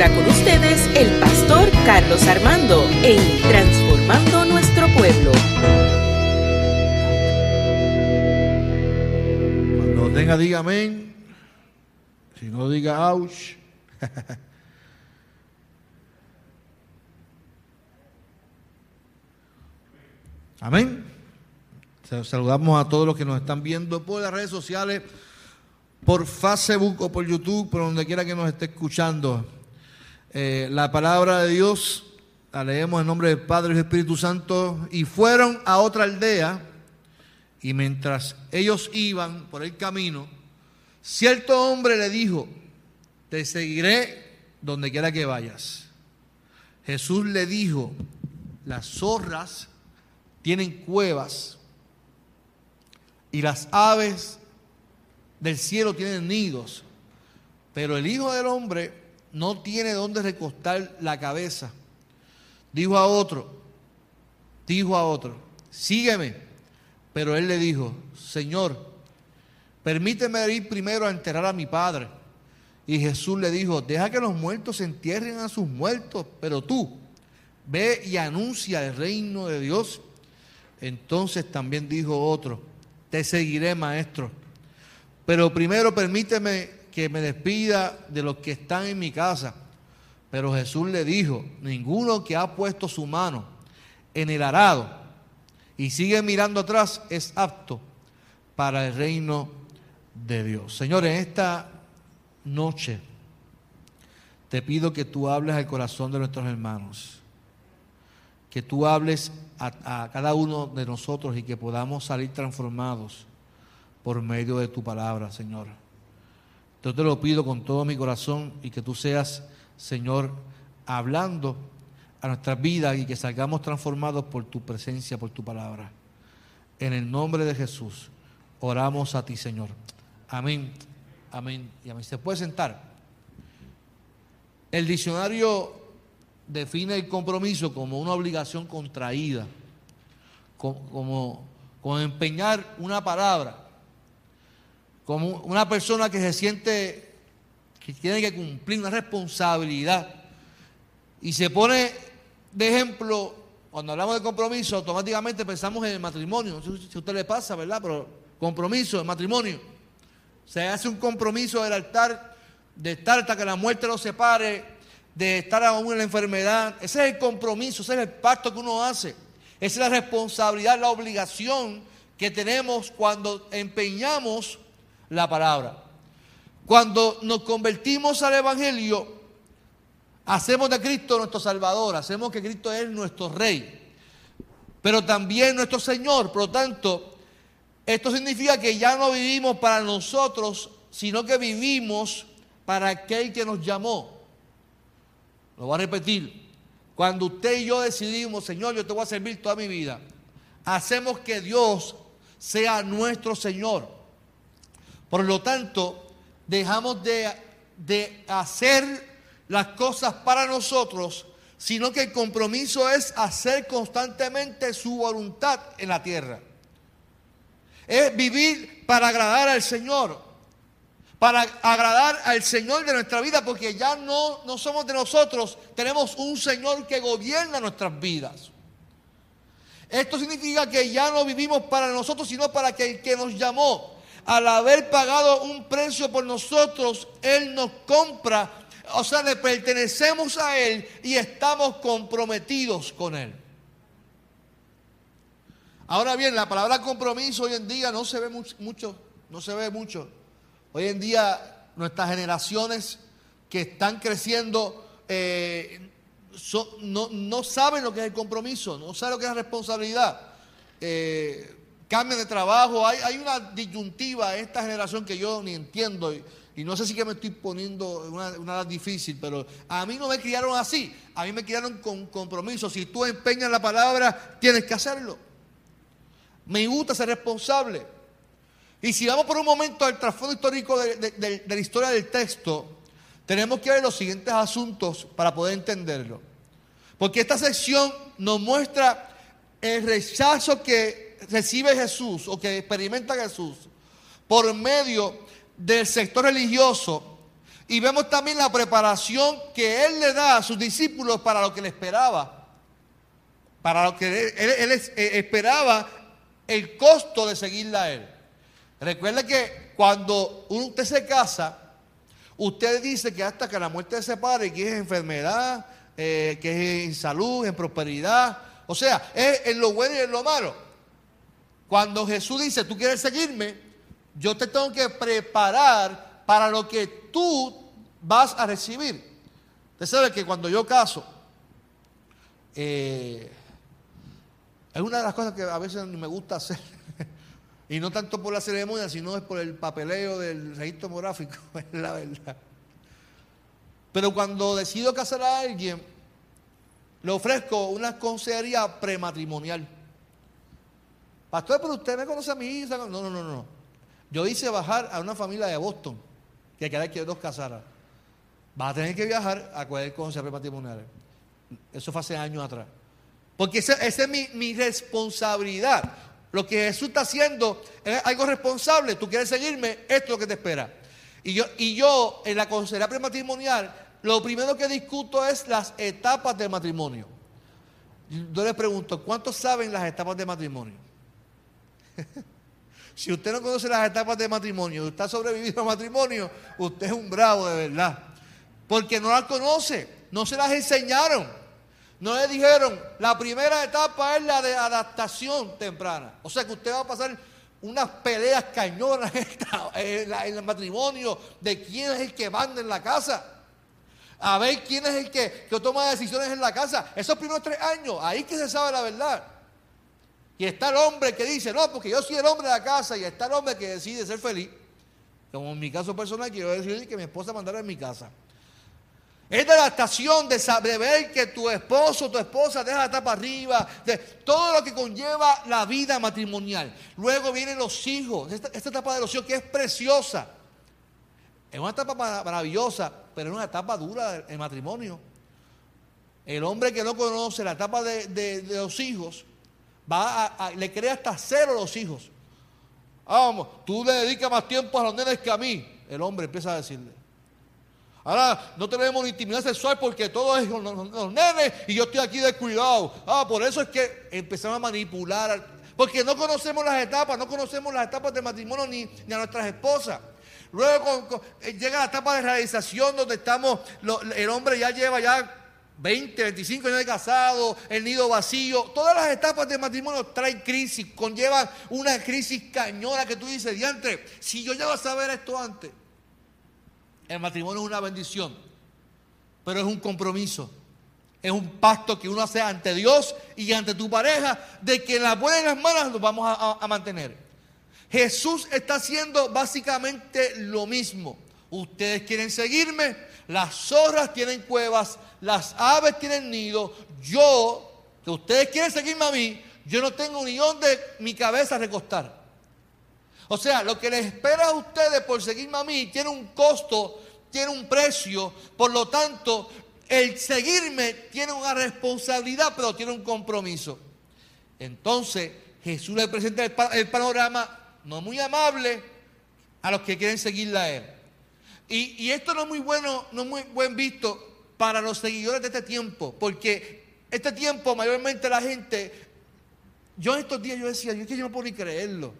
ahora con ustedes el pastor Carlos Armando en Transformando Nuestro Pueblo. Cuando tenga, diga amén. Si no, diga ouch. Amén. Saludamos a todos los que nos están viendo por las redes sociales, por Facebook o por YouTube, por donde quiera que nos esté escuchando. Eh, la palabra de Dios la leemos en nombre del Padre y del Espíritu Santo. Y fueron a otra aldea, y mientras ellos iban por el camino, cierto hombre le dijo, te seguiré donde quiera que vayas. Jesús le dijo, las zorras tienen cuevas y las aves del cielo tienen nidos, pero el Hijo del Hombre no tiene donde recostar la cabeza. Dijo a otro, dijo a otro, sígueme. Pero él le dijo, Señor, permíteme ir primero a enterrar a mi padre. Y Jesús le dijo, deja que los muertos entierren a sus muertos, pero tú ve y anuncia el reino de Dios entonces también dijo otro, te seguiré maestro, pero primero permíteme que me despida de los que están en mi casa. Pero Jesús le dijo, ninguno que ha puesto su mano en el arado y sigue mirando atrás es apto para el reino de Dios. Señor, en esta noche te pido que tú hables al corazón de nuestros hermanos, que tú hables a, cada uno de nosotros y que podamos salir transformados por medio de tu palabra, Señor. Yo te lo pido con todo mi corazón y que tú seas, Señor, hablando a nuestras vidas y que salgamos transformados por tu presencia, por tu palabra. En el nombre de Jesús, oramos a ti, Señor. Amén, amén y amén. ¿Se puede sentar? El diccionario define el compromiso como una obligación contraída, como, como, empeñar una palabra, como una persona que se siente que tiene que cumplir una responsabilidad y se pone de ejemplo, cuando hablamos de compromiso, automáticamente pensamos en el matrimonio. No sé si a usted le pasa, ¿verdad? Pero compromiso, el matrimonio. Se hace un compromiso del altar de estar hasta que la muerte los separe de estar aún en la enfermedad. Ese es el compromiso, ese es el pacto que uno hace. Esa es la responsabilidad, la obligación que tenemos cuando empeñamos la palabra. Cuando nos convertimos al Evangelio, hacemos de Cristo nuestro Salvador, hacemos que Cristo es nuestro Rey, pero también nuestro Señor. Por lo tanto, esto significa que ya no vivimos para nosotros, sino que vivimos para aquel que nos llamó. Lo voy a repetir. Cuando usted y yo decidimos, Señor, yo te voy a servir toda mi vida, hacemos que Dios sea nuestro Señor. Por lo tanto, dejamos de, de hacer las cosas para nosotros, sino que el compromiso es hacer constantemente su voluntad en la tierra. Es vivir para agradar al Señor para agradar al Señor de nuestra vida, porque ya no, no somos de nosotros, tenemos un Señor que gobierna nuestras vidas. Esto significa que ya no vivimos para nosotros, sino para que el que nos llamó, al haber pagado un precio por nosotros, Él nos compra, o sea, le pertenecemos a Él y estamos comprometidos con Él. Ahora bien, la palabra compromiso hoy en día no se ve mucho, no se ve mucho. Hoy en día nuestras generaciones que están creciendo eh, no, saben lo que es el compromiso, no saben lo que es la responsabilidad. Eh, cambian de trabajo, hay, una disyuntiva en esta generación que yo ni entiendo y, no sé si que me estoy poniendo una, una edad difícil, pero a mí no me criaron así, a mí me criaron con compromiso. Si tú empeñas la palabra, tienes que hacerlo. Me gusta ser responsable. Y si vamos por un momento al trasfondo histórico de, la historia del texto, tenemos que ver los siguientes asuntos para poder entenderlo. Porque esta sección nos muestra el rechazo que recibe Jesús o que experimenta Jesús por medio del sector religioso Y vemos también la preparación que Él le da a sus discípulos para lo que le esperaba. Para lo que Él, eh, esperaba el costo de seguirla a Él. Recuerde que cuando usted se casa, usted dice que hasta que la muerte se separe, que es enfermedad, eh, que es en salud, en prosperidad. O sea, es en lo bueno y en lo malo. Cuando Jesús dice, tú quieres seguirme, yo te tengo que preparar para lo que tú vas a recibir. Usted sabe que cuando yo caso, eh, es una de las cosas que a veces me gusta hacer. y no tanto por la ceremonia, sino es por el papeleo del registro demográfico, es la verdad. Pero cuando decido casar a alguien, le ofrezco una consejería prematrimonial. Pastor, pero usted me conoce a mí. No, no, no, no. Yo hice bajar a una familia de Boston que quería que dos casaran. Va a tener que viajar a cualquier consejo prematrimonial. Eso fue hace años atrás. Porque esa, es mi, responsabilidad. Lo que Jesús está haciendo es algo responsable. Tú quieres seguirme, esto es lo que te espera. Y yo, y yo en la consejería prematrimonial, lo primero que discuto es las etapas del matrimonio. Yo les pregunto, ¿cuántos saben las etapas de matrimonio? si usted no conoce las etapas de matrimonio, usted ha sobrevivido al matrimonio, usted es un bravo de verdad. Porque no las conoce, no se las enseñaron. No le dijeron, la primera etapa es la de adaptación temprana. O sea que usted va a pasar unas peleas cañonas en, el matrimonio de quién es el que manda en la casa. A ver quién es el que, que toma decisiones en la casa. Esos primeros tres años, ahí que se sabe la verdad. Y está el hombre que dice, no, porque yo soy el hombre de la casa. Y está el hombre que decide ser feliz. Como en mi caso personal, quiero decir que mi esposa mandara en mi casa. Es de adaptación, de saber ver que tu esposo, tu esposa deja la tapa arriba, de todo lo que conlleva la vida matrimonial. Luego vienen los hijos, esta, etapa de los hijos que es preciosa. Es una etapa maravillosa, pero es una etapa dura del matrimonio. El hombre que no conoce la etapa de, los hijos, va a, le crea hasta cero los hijos. Vamos, tú le dedicas más tiempo a los nenes que a mí. El hombre empieza a decirle. Ahora no tenemos intimidad sexual porque todo es los, nenes y yo estoy aquí descuidado. Ah, por eso es que empezamos a manipular. Porque no conocemos las etapas, no conocemos las etapas de matrimonio ni, ni a nuestras esposas. Luego eh, llega la etapa de realización donde estamos, el hombre ya lleva ya 20, 25 años de casado, el nido vacío. Todas las etapas de matrimonio traen crisis, conllevan una crisis cañona que tú dices, diantre, si yo ya a saber esto antes. El matrimonio es una bendición, pero es un compromiso. Es un pacto que uno hace ante Dios y ante tu pareja de que en las buenas y las malas nos vamos a, mantener. Jesús está haciendo básicamente lo mismo. Ustedes quieren seguirme, las zorras tienen cuevas, las aves tienen nido. Yo, que ustedes quieren seguirme a mí, yo no tengo ni donde mi cabeza recostar. O sea, lo que les espera a ustedes por seguirme a mí tiene un costo, tiene un precio. Por lo tanto, el seguirme tiene una responsabilidad, pero tiene un compromiso. Entonces, Jesús le presenta el, panorama no muy amable a los que quieren seguirla a él. Y, esto no es muy bueno, no es muy buen visto para los seguidores de este tiempo, porque este tiempo mayormente la gente, yo en estos días yo decía, yo es que yo no puedo ni creerlo.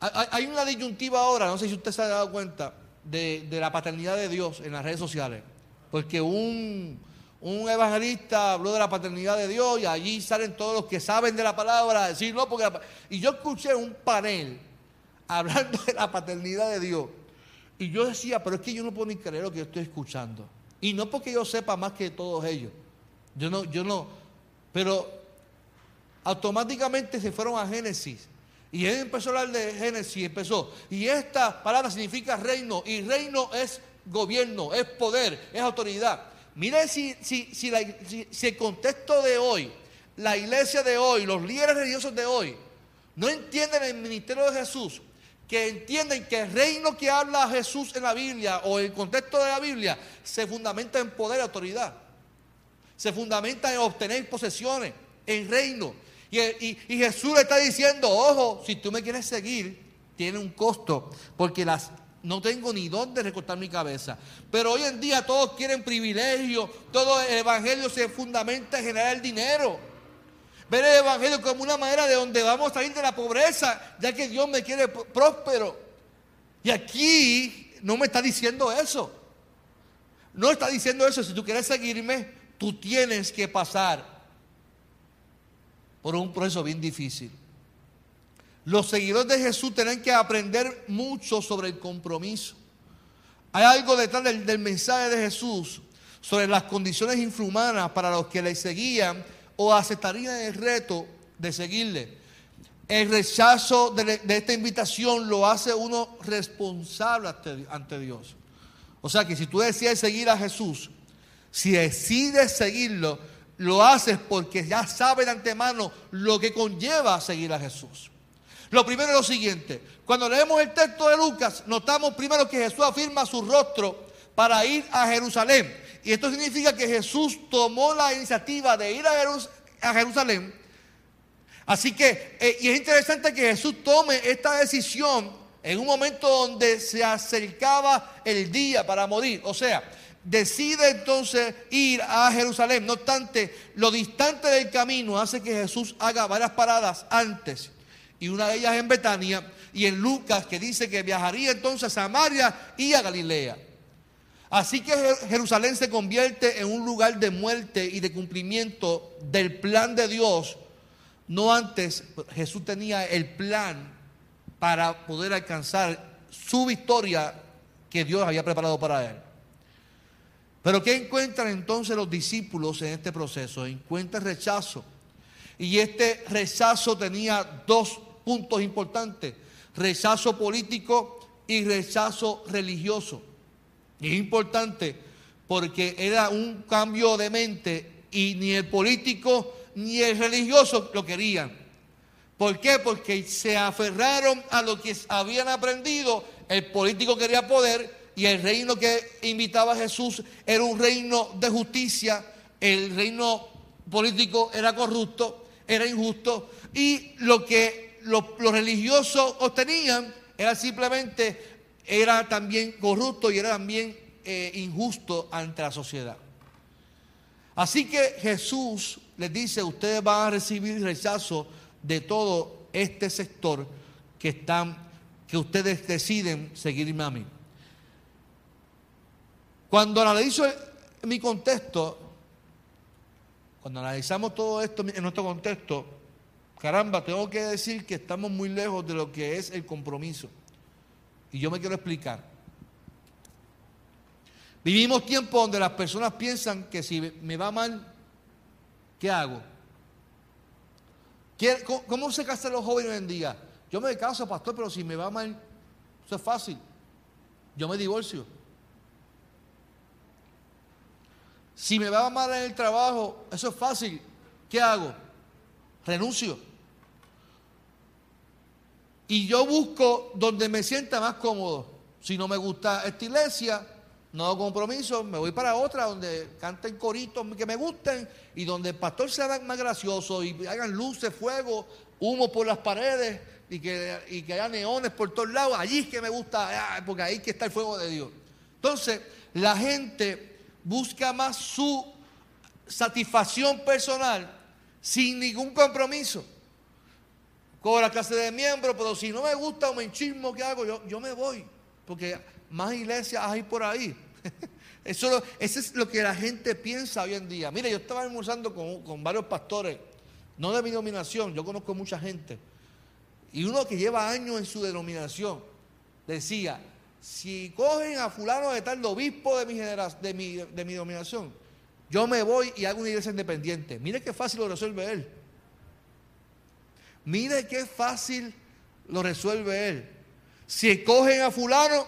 Hay una disyuntiva ahora, no sé si usted se ha dado cuenta, de, la paternidad de Dios en las redes sociales. Porque un, evangelista habló de la paternidad de Dios y allí salen todos los que saben de la palabra a decir, no, porque... y yo escuché un panel hablando de la paternidad de Dios. Y yo decía, pero es que yo no puedo ni creer lo que yo estoy escuchando. Y no porque yo sepa más que todos ellos. Yo no, yo no. Pero automáticamente se fueron a Génesis y él empezó a hablar de Génesis, empezó. Y esta palabra significa reino. Y reino es gobierno, es poder, es autoridad. Mire si, si, si, el contexto de hoy, la iglesia de hoy, los líderes religiosos de hoy, no entienden el ministerio de Jesús, que entienden que el reino que habla Jesús en la Biblia o el contexto de la Biblia se fundamenta en poder y autoridad. Se fundamenta en obtener posesiones, en reino. Y, Jesús le está diciendo, ojo, si tú me quieres seguir, tiene un costo, porque las no tengo ni dónde recortar mi cabeza. Pero hoy en día todos quieren privilegio, todo el evangelio se fundamenta en generar dinero. Ver el evangelio como una manera de donde vamos a salir de la pobreza, ya que Dios me quiere próspero. Y aquí no me está diciendo eso. No está diciendo eso. Si tú quieres seguirme, tú tienes que pasar por un proceso bien difícil. Los seguidores de Jesús tienen que aprender mucho sobre el compromiso. Hay algo detrás del, mensaje de Jesús sobre las condiciones infrahumanas para los que le seguían o aceptarían el reto de seguirle. El rechazo de, esta invitación lo hace uno responsable ante Dios. O sea que si tú decides seguir a Jesús, si decides seguirlo, lo haces porque ya sabes antemano lo que conlleva seguir a Jesús. Lo primero es lo siguiente. Cuando leemos el texto de Lucas, notamos primero que Jesús afirma su rostro para ir a Jerusalén. Y esto significa que Jesús tomó la iniciativa de ir a, Jerusalén. Así que, eh, y es interesante que Jesús tome esta decisión en un momento donde se acercaba el día para morir. O sea, decide entonces ir a Jerusalén. No obstante, lo distante del camino hace que Jesús haga varias paradas antes y una de ellas en Betania, y en Lucas que dice que viajaría entonces a Samaria y a Galilea. Así que Jerusalén se convierte en un lugar de muerte y de cumplimiento del plan de Dios. No antes Jesús tenía el plan para poder alcanzar su victoria que Dios había preparado para él. Pero ¿qué encuentran entonces los discípulos en este proceso? Encuentran rechazo. Y este rechazo tenía dos puntos importantes, rechazo político y rechazo religioso. Y es importante porque era un cambio de mente y ni el político ni el religioso lo querían. ¿Por qué? Porque se aferraron a lo que habían aprendido. El político quería poder y el reino que invitaba a Jesús era un reino de justicia. El reino político era corrupto, era injusto. Y lo que los, religiosos obtenían era simplemente, era también corrupto y era también eh, injusto ante la sociedad. Así que Jesús les dice, ustedes van a recibir rechazo de todo este sector que están, que ustedes deciden seguirme a mí. Cuando analizo mi contexto, cuando analizamos todo esto en nuestro contexto, Caramba, tengo que decir que estamos muy lejos de lo que es el compromiso. Y yo me quiero explicar. Vivimos tiempos donde las personas piensan que si me va mal, ¿qué hago? ¿Cómo se casan los jóvenes en día? Yo me caso, pastor, pero si me va mal, eso es fácil. Yo me divorcio. Si me va mal en el trabajo, eso es fácil. ¿Qué hago? Renuncio. Y yo busco donde me sienta más cómodo. Si no me gusta esta iglesia, no hago compromiso, me voy para otra donde canten coritos que me gusten y donde el pastor sea más gracioso y hagan luces, fuego, humo por las paredes y que, y que haya neones por todos lados. Allí es que me gusta, ah, porque ahí que está el fuego de Dios. Entonces, la gente busca más su satisfacción personal sin ningún compromiso con la clase de miembro, pero si no me gusta o me enchismo, ¿qué hago? Yo, yo me voy, porque más iglesias hay por ahí. Eso, eso es lo que la gente piensa hoy en día. Mire, yo estaba almorzando con, con varios pastores, no de mi denominación, yo conozco mucha gente. Y uno que lleva años en su denominación decía, si cogen a fulano de tal obispo de mi, de mi, de mi denominación, yo me voy y hago una iglesia independiente. Mire qué fácil lo resuelve él. Mire qué fácil lo resuelve él. Si cogen a fulano,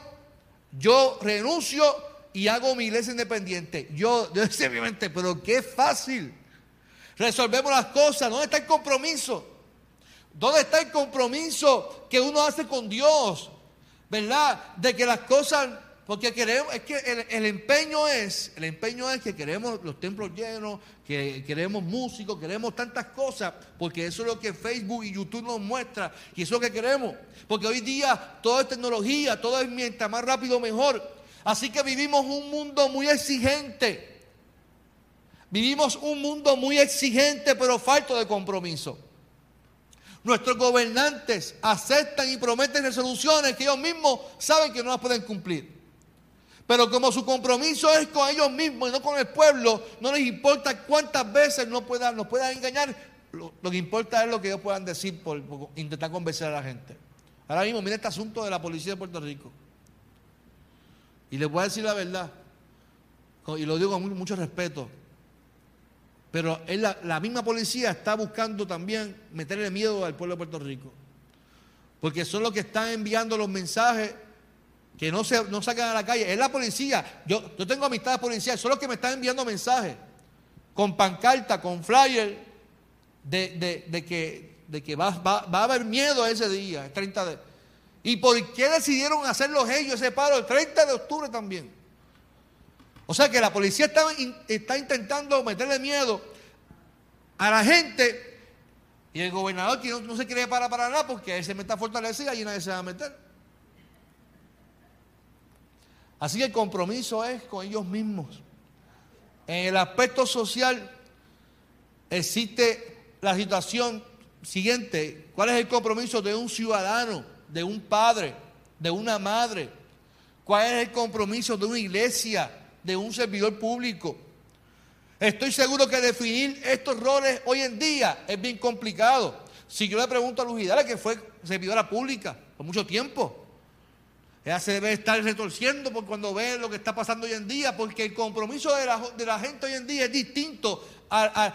yo renuncio y hago mi iglesia independiente. Yo, yo decía mi mente, pero qué fácil. Resolvemos las cosas. ¿Dónde está el compromiso? ¿Dónde está el compromiso que uno hace con Dios? ¿Verdad? De que las cosas Porque queremos, es que el, empeño es, el empeño es que queremos los templos llenos, que queremos músicos, queremos tantas cosas, porque eso es lo que Facebook y YouTube nos muestra, y eso es lo que queremos. Porque hoy día todo es tecnología, todo es mientras más rápido mejor. Así que vivimos un mundo muy exigente. Vivimos un mundo muy exigente, pero falto de compromiso. Nuestros gobernantes aceptan y prometen resoluciones que ellos mismos saben que no las pueden cumplir. Pero como su compromiso es con ellos mismos y no con el pueblo, no les importa cuántas veces no puedan, nos puedan engañar. Lo, que importa es lo que ellos puedan decir por, intentar convencer a la gente. Ahora mismo, mire este asunto de la policía de Puerto Rico. Y les voy a decir la verdad, y lo digo con mucho respeto, pero la, la, misma policía está buscando también meterle miedo al pueblo de Puerto Rico. Porque son los que están enviando los mensajes que no se no sacan a la calle. Es la policía. Yo, yo tengo amistades policiales, son los que me están enviando mensajes con pancarta, con flyer, de, que, de que va, a haber miedo ese día, el 30 de... ¿Y por qué decidieron hacerlo ellos ese paro el 30 de octubre también? O sea que la policía está, está intentando meterle miedo a la gente y el gobernador que no, se quiere parar para nada porque él se meta fortalecida y nadie se va a meter. Así que el compromiso es con ellos mismos. En el aspecto social existe la situación siguiente. ¿Cuál es el compromiso de un ciudadano, de un padre, de una madre? ¿Cuál es el compromiso de una iglesia, de un servidor público? Estoy seguro que definir estos roles hoy en día es bien complicado. Si yo le pregunto a Luz Hidalgo, que fue servidora pública por mucho tiempo, ella se debe estar retorciendo por cuando ve lo que está pasando hoy en día, porque el compromiso de la, gente hoy en día es distinto al,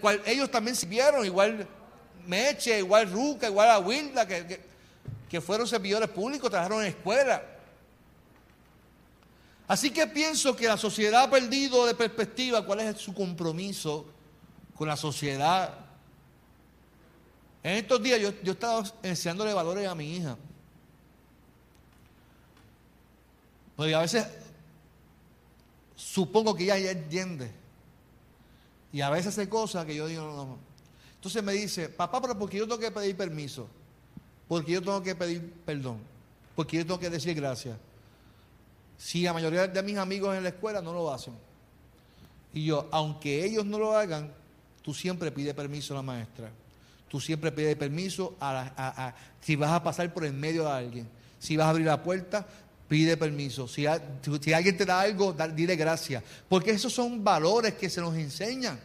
cual ellos también sirvieron, igual Meche, igual Ruca, igual a Wilda, que, que, fueron servidores públicos, trabajaron en escuela. Así que pienso que la sociedad ha perdido de perspectiva cuál es su compromiso con la sociedad. En estos días yo, yo estaba enseñándole valores a mi hija. Porque a veces supongo que ella ya entiende. Y a veces hace cosas que yo digo, no, no. Entonces me dice, papá, pero ¿por qué yo tengo que pedir permiso? Porque yo tengo que pedir perdón. Porque yo tengo que decir gracias. Si la mayoría de mis amigos en la escuela no lo hacen. Y yo, aunque ellos no lo hagan, tú siempre pides permiso a la maestra. Tú siempre pides permiso a, si vas a pasar por el medio de alguien. Si vas a abrir la puerta, pide permiso. Si, alguien te da algo, dile gracias. Porque esos son valores que se nos enseñan.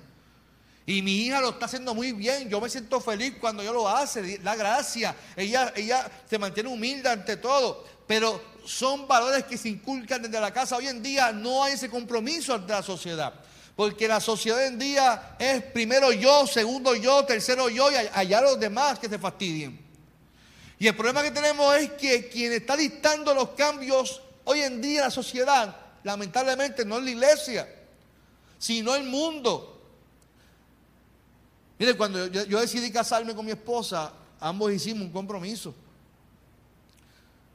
Y mi hija lo está haciendo muy bien. Yo me siento feliz cuando yo lo hace. Da gracia. Ella, ella se mantiene humilde ante todo. Pero son valores que se inculcan desde la casa. Hoy en día no hay ese compromiso ante la sociedad. Porque la sociedad hoy en día es primero yo, segundo yo, tercero yo y allá los demás que se fastidien. Y el problema que tenemos es que quien está dictando los cambios hoy en día en la sociedad, lamentablemente no es la iglesia, sino el mundo. Mire, cuando yo, decidí casarme con mi esposa, ambos hicimos un compromiso.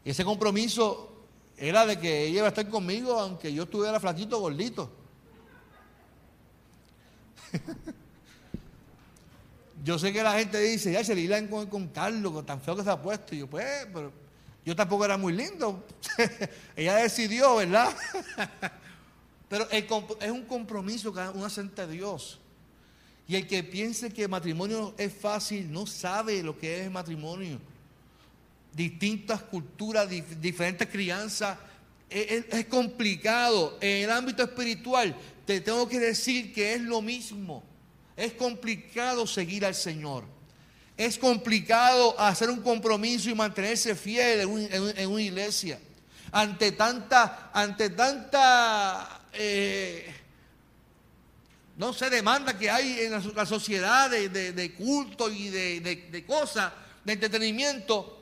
Y ese compromiso era de que ella iba a estar conmigo aunque yo estuviera flaquito gordito. Yo sé que la gente dice, ya se le con, con Carlos, tan feo que se ha puesto. Y yo, pues, pero yo tampoco era muy lindo. Ella decidió, ¿verdad? pero es un compromiso que uno hace ante Dios. Y el que piense que matrimonio es fácil no sabe lo que es matrimonio. Distintas culturas, diferentes crianzas. Es complicado. En el ámbito espiritual, te tengo que decir que es lo mismo. Es complicado seguir al Señor. Es complicado hacer un compromiso y mantenerse fiel en, una iglesia. Ante tanta, ante tanta, eh, no sé, demanda que hay en la, sociedad de, culto y de, de cosas, de entretenimiento,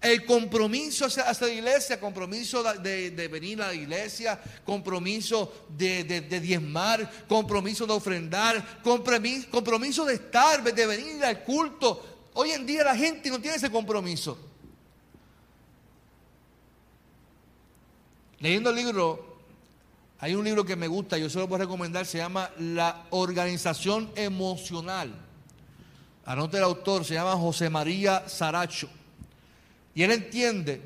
el compromiso hacia, la iglesia, compromiso de, venir a la iglesia, compromiso de, diezmar, compromiso de ofrendar, compromiso, compromiso de estar, de venir al culto. Hoy en día la gente no tiene ese compromiso. leyendo el libro, hay un libro que me gusta, yo se lo puedo recomendar, se llama La Organización Emocional. Anote el autor, se llama José María Saracho. Y él entiende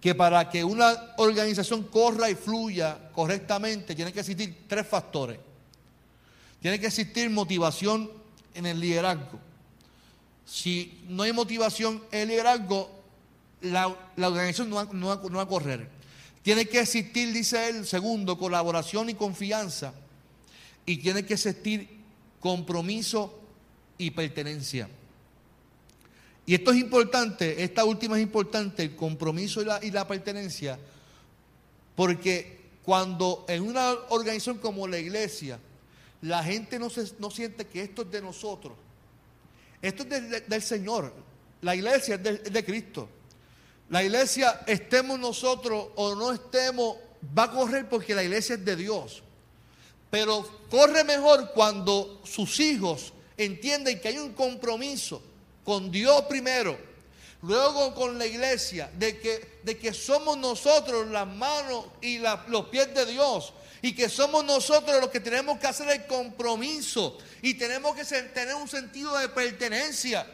que para que una organización corra y fluya correctamente, tiene que existir tres factores. Tiene que existir motivación en el liderazgo. Si no hay motivación en el liderazgo, la, organización no va, a correr. Tiene que existir, dice él, segundo, colaboración y confianza. Y tiene que existir compromiso y pertenencia. Y esto es importante, esta última es importante, el compromiso y la, y la pertenencia, porque cuando en una organización como la iglesia, la gente no, se, no siente que esto es de nosotros, esto es del Señor, la iglesia es de, de Cristo. La iglesia, estemos nosotros o no estemos, va a correr porque la iglesia es de Dios. Pero corre mejor cuando sus hijos entienden que hay un compromiso con Dios primero, luego con la iglesia, de que, de que somos nosotros las manos y los pies de Dios. Y que somos nosotros los que tenemos que hacer el compromiso. Y tenemos que tener un sentido de pertenencia.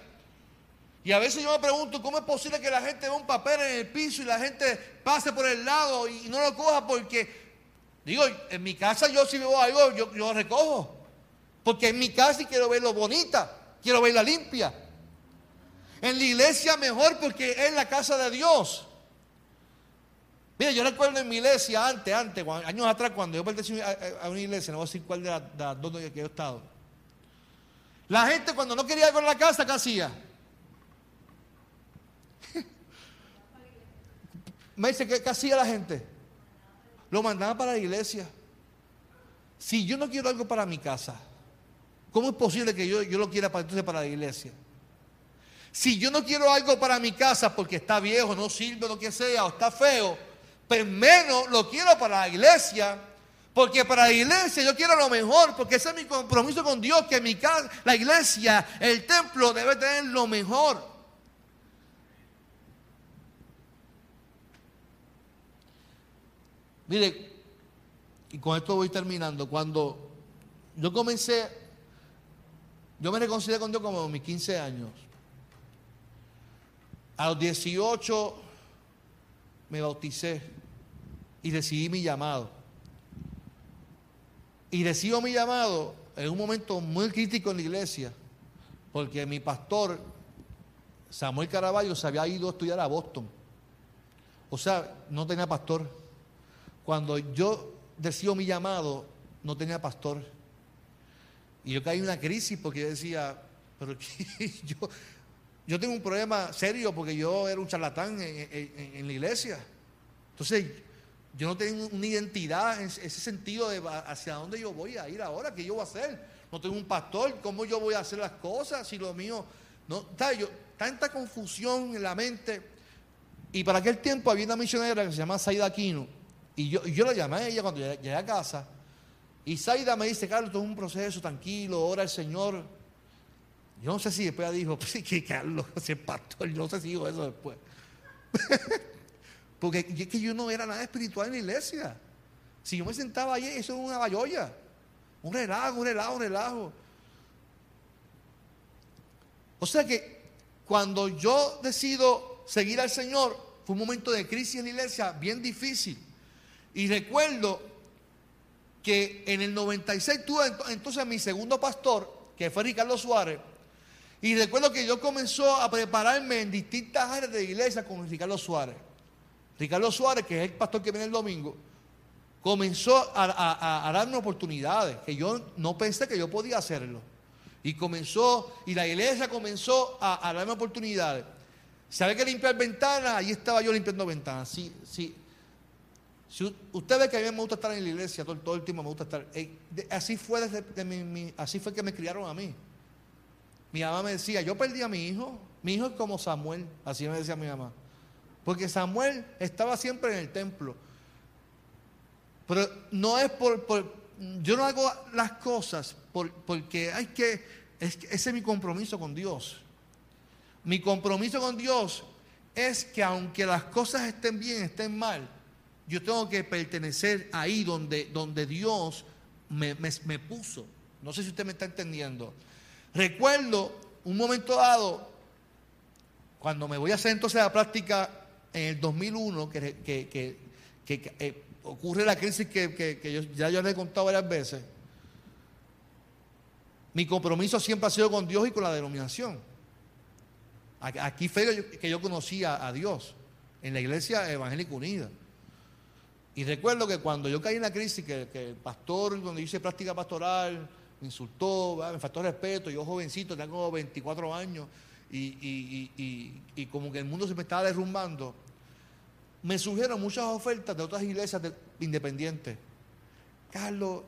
Y a veces yo me pregunto, ¿cómo es posible que la gente vea un papel en el piso y la gente pase por el lado y no lo coja? Porque, digo, en mi casa yo si veo algo, yo, yo lo recojo. Porque en mi casa quiero verlo bonita, quiero verla limpia. En la iglesia mejor porque es la casa de Dios. Mira, yo recuerdo en mi iglesia antes, antes, años atrás, cuando yo pertenecí a, una iglesia, no voy a decir cuál de las dos que yo he estado. La gente cuando no quería ir con la casa, ¿qué hacía? Me dice, ¿qué, ¿qué, hacía la gente? Lo mandaba para la iglesia. Si yo no quiero algo para mi casa, ¿cómo es posible que yo, yo lo quiera entonces para la iglesia? Si yo no quiero algo para mi casa porque está viejo, no sirve, lo que sea, o está feo, pues menos lo quiero para la iglesia. Porque para la iglesia yo quiero lo mejor, porque ese es mi compromiso con Dios, que mi casa, la iglesia, el templo debe tener lo mejor. Mire, y con esto voy terminando, cuando yo comencé, yo me reconcilié con Dios como a mis 15 años. A los 18 me bauticé y recibí mi llamado. Y recibo mi llamado en un momento muy crítico en la iglesia, porque mi pastor, Samuel Caraballo, se había ido a estudiar a Boston. O sea, no tenía pastor. Cuando yo recibo mi llamado, no tenía pastor. Y yo caí en una crisis porque yo decía, pero yo, yo tengo un problema serio porque yo era un charlatán en, la iglesia. Entonces, yo no tengo una identidad en ese sentido de hacia dónde yo voy a ir ahora, qué yo voy a hacer. No tengo un pastor, cómo yo voy a hacer las cosas si lo mío. No, yo, tanta confusión en la mente. Y para aquel tiempo había una misionera que se llama Saida Aquino. Y yo, yo la llamé a ella cuando llegué a casa. Y Saida me dice, Carlos, esto es un proceso tranquilo, ora el Señor. Yo no sé si después dijo, pues sí, que Carlos, ese pastor, yo no sé si dijo eso después. Porque es que yo no era nada espiritual en la iglesia. Si yo me sentaba allí, eso era una bayolla. Un relajo, un relajo, un relajo. O sea que cuando yo decido seguir al Señor, fue un momento de crisis en la iglesia bien difícil. Y recuerdo que en el 96 tuve entonces mi segundo pastor, que fue Ricardo Suárez, y recuerdo que yo comenzó a prepararme en distintas áreas de iglesia con Ricardo Suárez. Ricardo Suárez, que es el pastor que viene el domingo, comenzó a, darme oportunidades que yo no pensé que yo podía hacerlo. Y comenzó, y la iglesia comenzó a, darme oportunidades. ¿Sabe que limpiar ventanas? Ahí estaba yo limpiando ventanas. Sí, sí. Si usted ve que a mí me gusta estar en la iglesia, todo, el tiempo me gusta estar. Eh, así, fue desde, así fue que me criaron a mí. Mi mamá me decía, yo perdí a mi hijo, mi hijo es como Samuel, así me decía mi mamá. Porque Samuel estaba siempre en el templo. Pero no es por, yo no hago las cosas porque hay que, ese es mi compromiso con Dios. Mi compromiso con Dios es que aunque las cosas estén bien, estén mal, yo tengo que pertenecer ahí donde, donde Dios me, me puso. No sé si usted me está entendiendo. Recuerdo un momento dado, cuando me voy a hacer entonces la práctica en el 2001, que, eh, ocurre la crisis que, ya yo le he contado varias veces, mi compromiso siempre ha sido con Dios y con la denominación. Aquí fue que yo conocía a Dios, en la iglesia evangélica unida. Y recuerdo que cuando yo caí en la crisis, que, que el pastor, donde hice práctica pastoral, me insultó, me faltó respeto, yo jovencito, tengo 24 años, y, como que el mundo se me estaba derrumbando, me surgieron muchas ofertas de otras iglesias independientes. Carlos,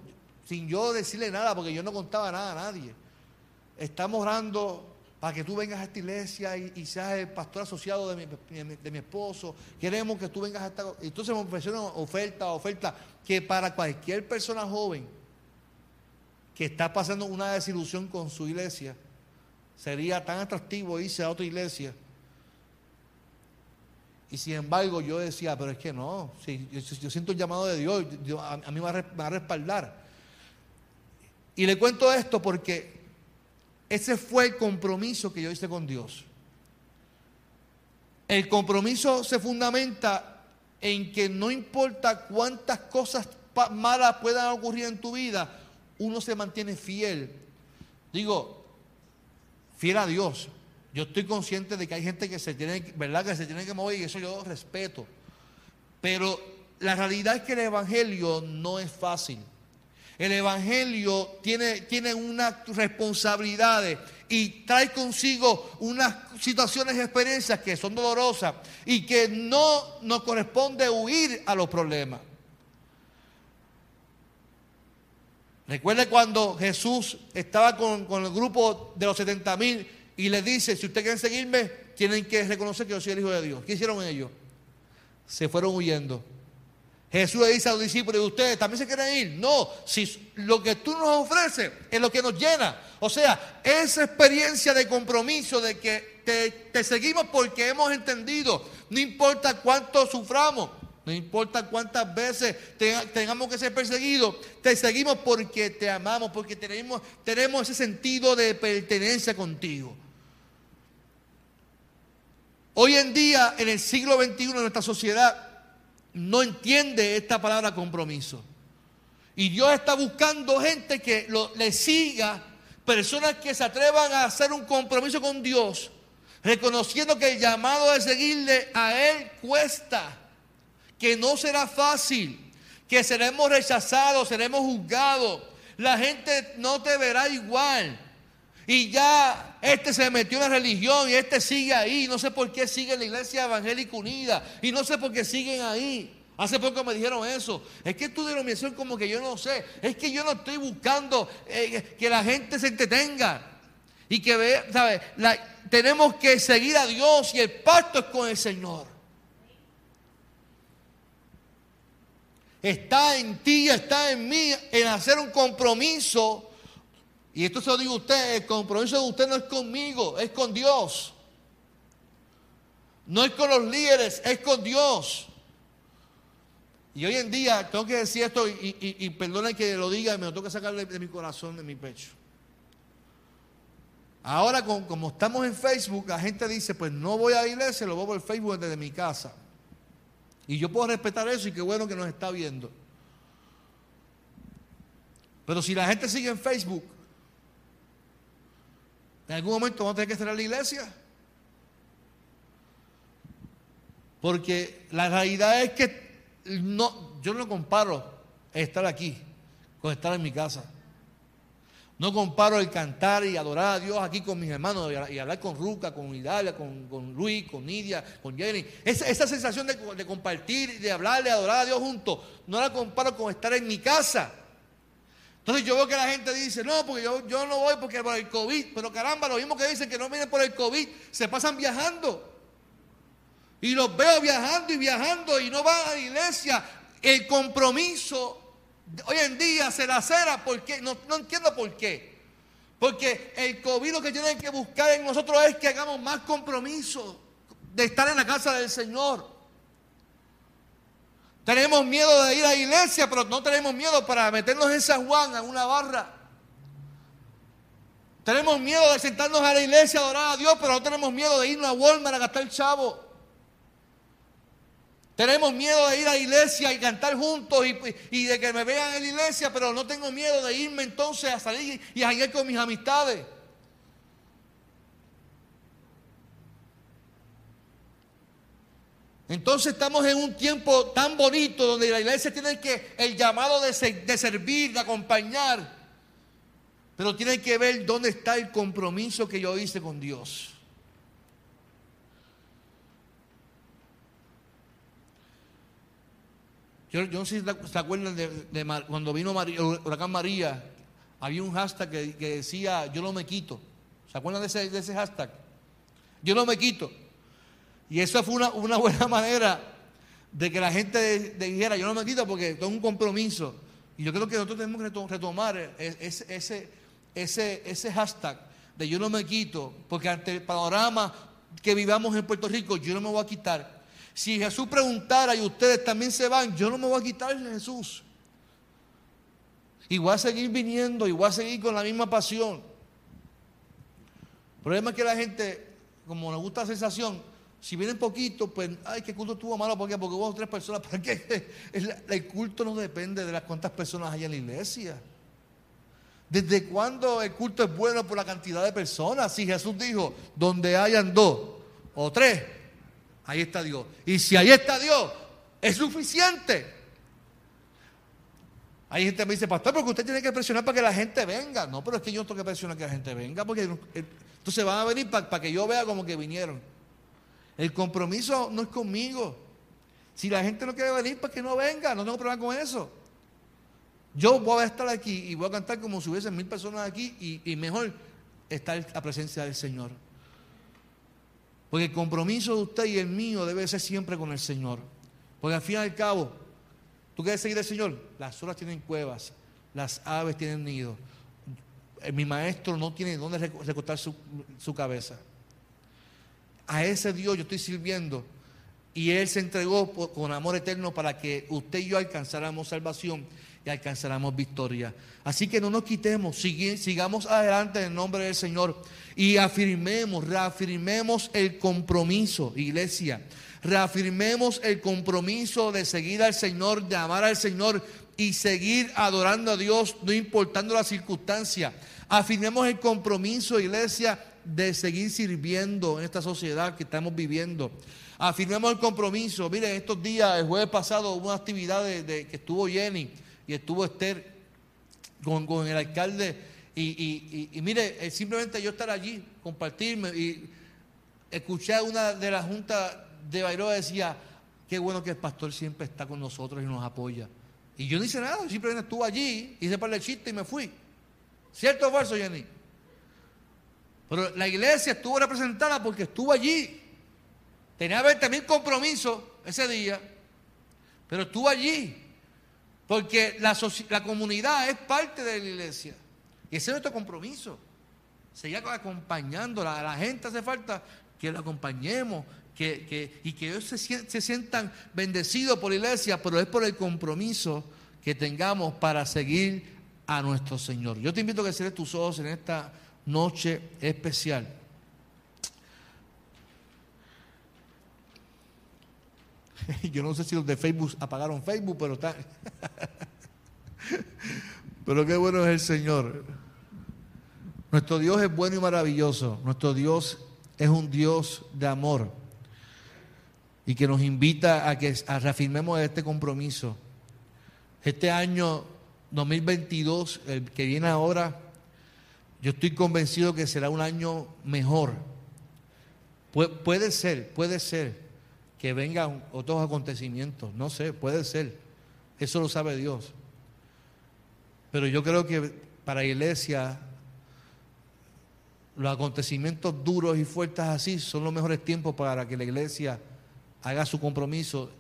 sin yo decirle nada, porque yo no contaba nada a nadie, estamos orando para que tú vengas a esta iglesia y, seas el pastor asociado de mi, de mi, esposo. Queremos que tú vengas a esta... Entonces me ofrecieron oferta, oferta, que para cualquier persona joven que está pasando una desilusión con su iglesia, sería tan atractivo irse a otra iglesia. Y sin embargo yo decía, pero es que no, si, yo, siento el llamado de Dios, a, mí me va a, respaldar. Y le cuento esto porque ese fue el compromiso que yo hice con Dios. El compromiso se fundamenta en que no importa cuántas cosas malas puedan ocurrir en tu vida, uno se mantiene fiel. Digo, fiel a Dios. Yo estoy consciente de que hay gente que se tiene, ¿verdad? Que se tiene que mover y eso yo respeto. Pero la realidad es que el Evangelio no es fácil. El Evangelio tiene, tiene unas responsabilidades y trae consigo unas situaciones y experiencias que son dolorosas y que no nos corresponde huir a los problemas. Recuerde cuando Jesús estaba con, el grupo de los 70 mil y le dice, si ustedes quieren seguirme, tienen que reconocer que yo soy el Hijo de Dios. ¿Qué hicieron ellos? Se fueron huyendo. Jesús le dice a los discípulos, ¿y ustedes también se quieren ir? No, si lo que tú nos ofreces es lo que nos llena. O sea, esa experiencia de compromiso, de que te, te seguimos porque hemos entendido, no importa cuánto suframos, no importa cuántas veces tengamos que ser perseguidos, te seguimos porque te amamos, porque tenemos, ese sentido de pertenencia contigo. Hoy en día, en el siglo XXI, nuestra sociedad no entiende esta palabra compromiso. Y Dios está buscando gente que le siga, personas que se atrevan a hacer un compromiso con Dios, reconociendo que el llamado de seguirle a Él cuesta que no será fácil, que seremos rechazados, seremos juzgados. La gente no te verá igual. Y ya este se metió en la religión y este sigue ahí. No sé por qué sigue la iglesia evangélica unida. Y no sé por qué siguen ahí. Hace poco me dijeron eso. Es que tu denominación como que yo no sé. Es que yo no estoy buscando eh, que la gente se entretenga. Y que ve, ¿sabes? tenemos que seguir a Dios y el pacto es con el Señor. Está en ti, está en mí, en hacer un compromiso. Y esto se lo digo a usted, el compromiso de usted no es conmigo, es con Dios. No es con los líderes, es con Dios. Y hoy en día tengo que decir esto y, y, perdonen que lo diga, me lo tengo que sacar de, mi corazón, de mi pecho. Ahora, como estamos en Facebook, la gente dice, pues no voy a la iglesia, lo voy por Facebook desde mi casa. Y yo puedo respetar eso y qué bueno que nos está viendo. Pero si la gente sigue en Facebook, en algún momento vamos a tener que cerrar la iglesia. Porque la realidad es que no, yo no comparo estar aquí con estar en mi casa. No comparo el cantar y adorar a Dios aquí con mis hermanos y hablar con Ruca, con Idalia, con, Luis, con Nidia, con Jenny. Esa, sensación de, compartir, de hablar, de adorar a Dios juntos, no la comparo con estar en mi casa. Entonces yo veo que la gente dice, no, porque yo, yo no voy porque por el COVID. Pero caramba, lo mismo que dicen que no vienen por el COVID, se pasan viajando. Y los veo viajando y viajando y no van a la iglesia. El compromiso Hoy en día se la cera, ¿por qué? No, entiendo por qué. Porque el COVID lo que tiene que buscar en nosotros es que hagamos más compromiso de estar en la casa del Señor. Tenemos miedo de ir a la iglesia, pero no tenemos miedo para meternos en San Juan, en una barra. Tenemos miedo de sentarnos a la iglesia a adorar a Dios, pero no tenemos miedo de irnos a Walmart a gastar el chavo. Tenemos miedo de ir a la iglesia y cantar juntos y, de que me vean en la iglesia, pero no tengo miedo de irme entonces a salir y a ir con mis amistades. Entonces estamos en un tiempo tan bonito donde la iglesia tiene que el llamado de, de servir, de acompañar, pero tiene que ver dónde está el compromiso que yo hice con Dios. Yo, no sé si se acuerdan de, cuando vino el huracán María, había un hashtag que, decía yo no me quito. ¿Se acuerdan de ese, de ese hashtag? Yo no me quito. Y eso fue una, buena manera de que la gente dijera, yo no me quito porque tengo un compromiso. Y yo creo que nosotros tenemos que retomar ese, ese, ese, ese hashtag de yo no me quito, porque ante el panorama que vivamos en Puerto Rico, yo no me voy a quitar. Si Jesús preguntara y ustedes también se van, yo no me voy a quitar de Jesús. Y voy a seguir viniendo y voy a seguir con la misma pasión. El problema es que la gente, como nos gusta la sensación, si vienen poquito, pues, ay, qué culto estuvo malo, ¿por qué? Porque hubo tres personas. ¿Para qué? El, culto no depende de las cuantas personas hay en la iglesia. ¿Desde cuándo el culto es bueno por la cantidad de personas? Si Jesús dijo, donde hayan dos o tres, ahí está Dios. Y si ahí está Dios, es suficiente. Hay gente que me dice, pastor, porque usted tiene que presionar para que la gente venga. No, pero es que yo no tengo que presionar que la gente venga, porque entonces van a venir para que yo vea como que vinieron. El compromiso no es conmigo. Si la gente no quiere venir, pues que no venga, no tengo problema con eso. Yo voy a estar aquí y voy a cantar como si hubiesen mil personas aquí y, mejor estar a presencia del Señor. Porque el compromiso de usted y el mío debe ser siempre con el Señor. Porque al fin y al cabo, ¿tú quieres seguir al Señor? Las olas tienen cuevas, las aves tienen nido. Mi maestro no tiene dónde recortar su cabeza a ese Dios yo estoy sirviendo. Y Él se entregó con amor eterno para que usted y yo alcanzáramos salvación y alcanzáramos victoria. Así que no nos quitemos, sigamos adelante en el nombre del Señor y afirmemos, reafirmemos el compromiso, iglesia. Reafirmemos el compromiso de seguir al Señor, de amar al Señor y seguir adorando a Dios, no importando la circunstancia. Afirmemos el compromiso, iglesia, de seguir sirviendo en esta sociedad que estamos viviendo. Afirmemos el compromiso. Miren, estos días, el jueves pasado, hubo una actividad de, que estuvo Jenny y estuvo Esther con, el alcalde. Y, mire, simplemente yo estar allí, compartirme y escuché a una de las juntas de Bairoa decía, qué bueno que el pastor siempre está con nosotros y nos apoya. Y yo no hice nada, simplemente estuve allí, hice para el chiste y me fui. ¿Cierto o falso, Jenny? Pero la iglesia estuvo representada porque estuvo allí. Tenía también compromiso ese día, pero estuvo allí. Porque la, la comunidad es parte de la iglesia. Y ese es nuestro compromiso. Seguir acompañando a la gente, hace falta que lo acompañemos que, y que ellos se, se sientan bendecidos por la iglesia, pero es por el compromiso que tengamos para seguir a nuestro Señor. Yo te invito a que cierres tus ojos en esta noche especial. Yo no sé si los de Facebook apagaron Facebook, pero está. pero qué bueno es el Señor. Nuestro Dios es bueno y maravilloso. Nuestro Dios es un Dios de amor y que nos invita a que reafirmemos este compromiso. Este año 2022, el que viene ahora, yo estoy convencido que será un año mejor. puede ser, puede ser que vengan otros acontecimientos, no sé, puede ser. Eso lo sabe Dios. Pero yo creo que para la iglesia los acontecimientos duros y fuertes así son los mejores tiempos para que la iglesia haga su compromiso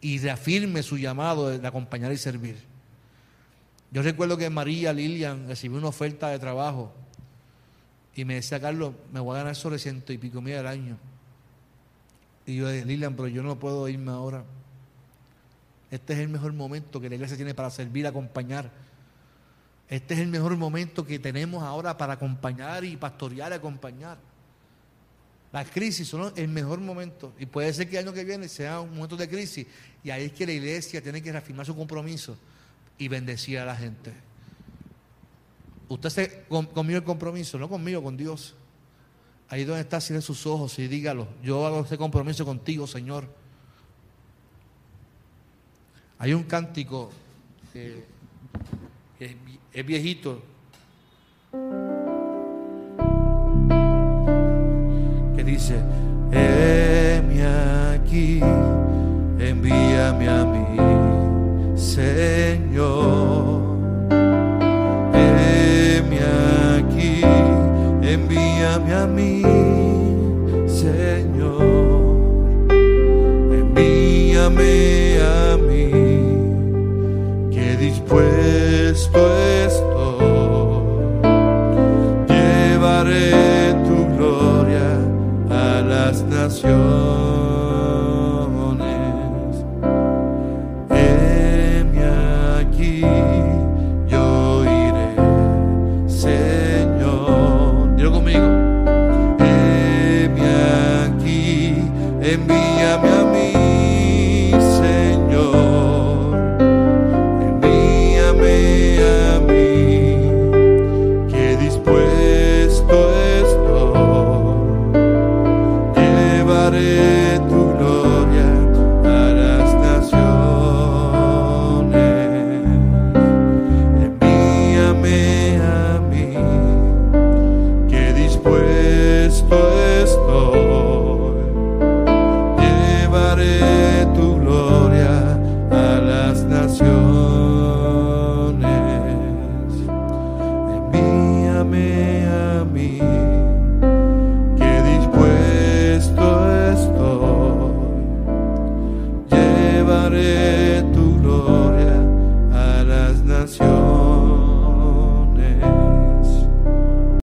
y reafirme su llamado de acompañar y servir. Yo recuerdo que María Lilian recibió una oferta de trabajo y me decía, Carlos, me voy a ganar sobre ciento y pico mil al año. Y yo dije, Lilian, pero yo no puedo irme ahora. Este es el mejor momento que la iglesia tiene para servir, acompañar. Este es el mejor momento que tenemos ahora para acompañar y pastorear acompañar. Las crisis son el mejor momento. Y puede ser que el año que viene sea un momento de crisis. Y ahí es que la iglesia tiene que reafirmar su compromiso y bendecir a la gente. Usted se conmigo el compromiso, no conmigo, con Dios. Ahí donde está, cierre sus ojos y dígalo. Yo hago este compromiso contigo, Señor. Hay un cántico que, es viejito. Que dice, heme aquí, envíame a mí, Señor. Heme aquí, envíame a mí, Señor. Envíame a mí, que dispuesto estoy. Llevaré tu gloria a las naciones.